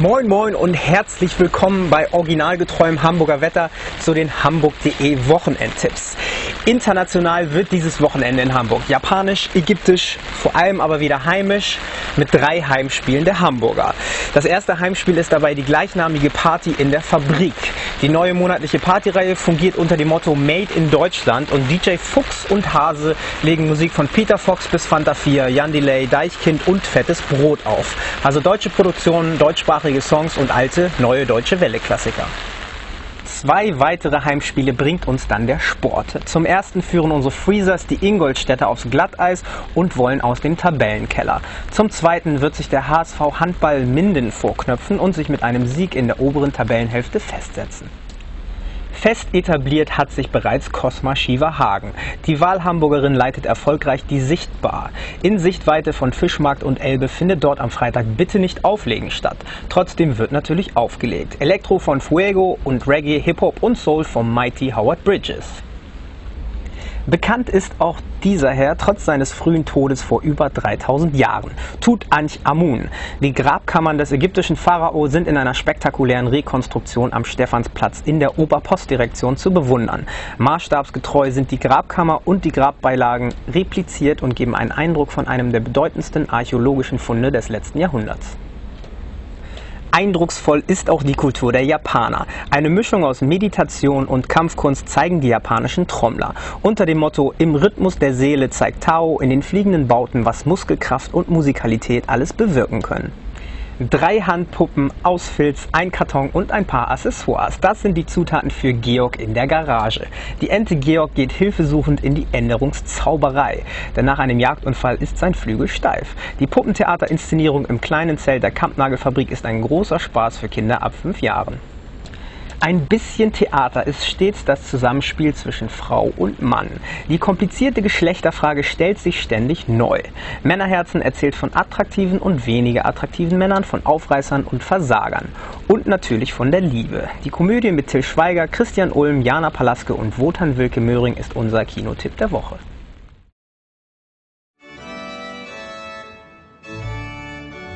Moin Moin und herzlich willkommen bei Originalgetreu Hamburger Wetter zu den Hamburg.de Wochenendtipps. International wird dieses Wochenende in Hamburg japanisch, ägyptisch, vor allem aber wieder heimisch mit drei Heimspielen der Hamburger. Das erste Heimspiel ist dabei die gleichnamige Party in der Fabrik. Die neue monatliche Partyreihe fungiert unter dem Motto Made in Deutschland und DJ Fuchs und Hase legen Musik von Peter Fox bis Fanta 4, Jan Delay, Deichkind und Fettes Brot auf. Also deutsche Produktionen, deutschsprachige Songs und alte, neue deutsche Welle-Klassiker. Zwei weitere Heimspiele bringt uns dann der Sport. Zum ersten führen unsere Freezers die Ingolstädter aufs Glatteis und wollen aus dem Tabellenkeller. Zum zweiten wird sich der HSV Handball Minden vorknöpfen und sich mit einem Sieg in der oberen Tabellenhälfte festsetzen. Fest etabliert hat sich bereits Cosma Shiva Hagen. Die Wahlhamburgerin leitet erfolgreich die Sichtbar. In Sichtweite von Fischmarkt und Elbe findet dort am Freitag Bitte nicht auflegen statt. Trotzdem wird natürlich aufgelegt. Elektro von Fuego und Reggae, Hip-Hop und Soul vom Mighty Howard Bridges. Bekannt ist auch dieser Herr trotz seines frühen Todes vor über 3000 Jahren. Tutanchamun. Die Grabkammern des ägyptischen Pharao sind in einer spektakulären Rekonstruktion am Stephansplatz in der Oberpostdirektion zu bewundern. Maßstabsgetreu sind die Grabkammer und die Grabbeilagen repliziert und geben einen Eindruck von einem der bedeutendsten archäologischen Funde des letzten Jahrhunderts. Eindrucksvoll ist auch die Kultur der Japaner. Eine Mischung aus Meditation und Kampfkunst zeigen die japanischen Trommler. Unter dem Motto Im Rhythmus der Seele zeigt Tao in den fliegenden Bauten, was Muskelkraft und Musikalität alles bewirken können. Drei Handpuppen aus Filz, ein Karton und ein paar Accessoires. Das sind die Zutaten für Georg in der Garage. Die Ente Georg geht hilfesuchend in die Änderungszauberei. Denn nach einem Jagdunfall ist sein Flügel steif. Die Puppentheaterinszenierung im kleinen Zelt der Kampnagelfabrik ist ein großer Spaß für Kinder ab fünf Jahren. Ein bisschen Theater ist stets das Zusammenspiel zwischen Frau und Mann. Die komplizierte Geschlechterfrage stellt sich ständig neu. Männerherzen erzählt von attraktiven und weniger attraktiven Männern, von Aufreißern und Versagern. Und natürlich von der Liebe. Die Komödie mit Till Schweiger, Christian Ulm, Jana Palaske und Wotan Wilke Möhring ist unser Kinotipp der Woche.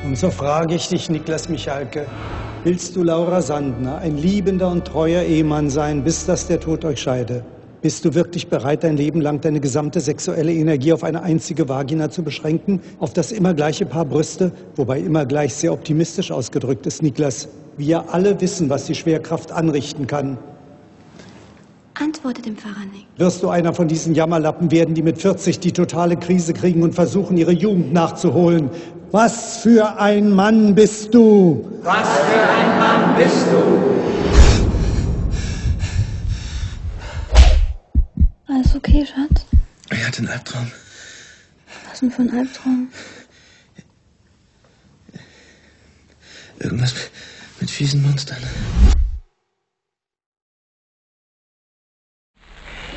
Und so frage ich dich, Niklas Michalke, willst du Laura Sandner, ein liebender und treuer Ehemann sein, bis dass der Tod euch scheide? Bist du wirklich bereit, dein Leben lang deine gesamte sexuelle Energie auf eine einzige Vagina zu beschränken? Auf das immer gleiche Paar Brüste? Wobei immer gleich sehr optimistisch ausgedrückt ist, Niklas. Wir alle wissen, was die Schwerkraft anrichten kann. Antworte dem Pfarrer nicht. Wirst du einer von diesen Jammerlappen werden, die mit 40 die totale Krise kriegen und versuchen, ihre Jugend nachzuholen? Was für ein Mann bist du? Was für ein Mann bist du? Alles okay, Schatz? Ich hatte einen Albtraum. Was denn für ein Albtraum? Irgendwas mit fiesen Monstern.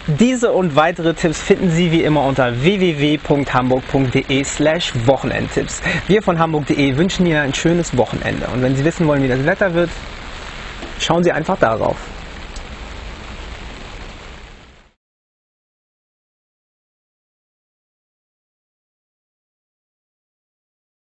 Diese und weitere Tipps finden Sie wie immer unter www.hamburg.de slash Wochenendtipps. Wir von hamburg.de wünschen Ihnen ein schönes Wochenende. Und wenn Sie wissen wollen, wie das Wetter wird, schauen Sie einfach darauf.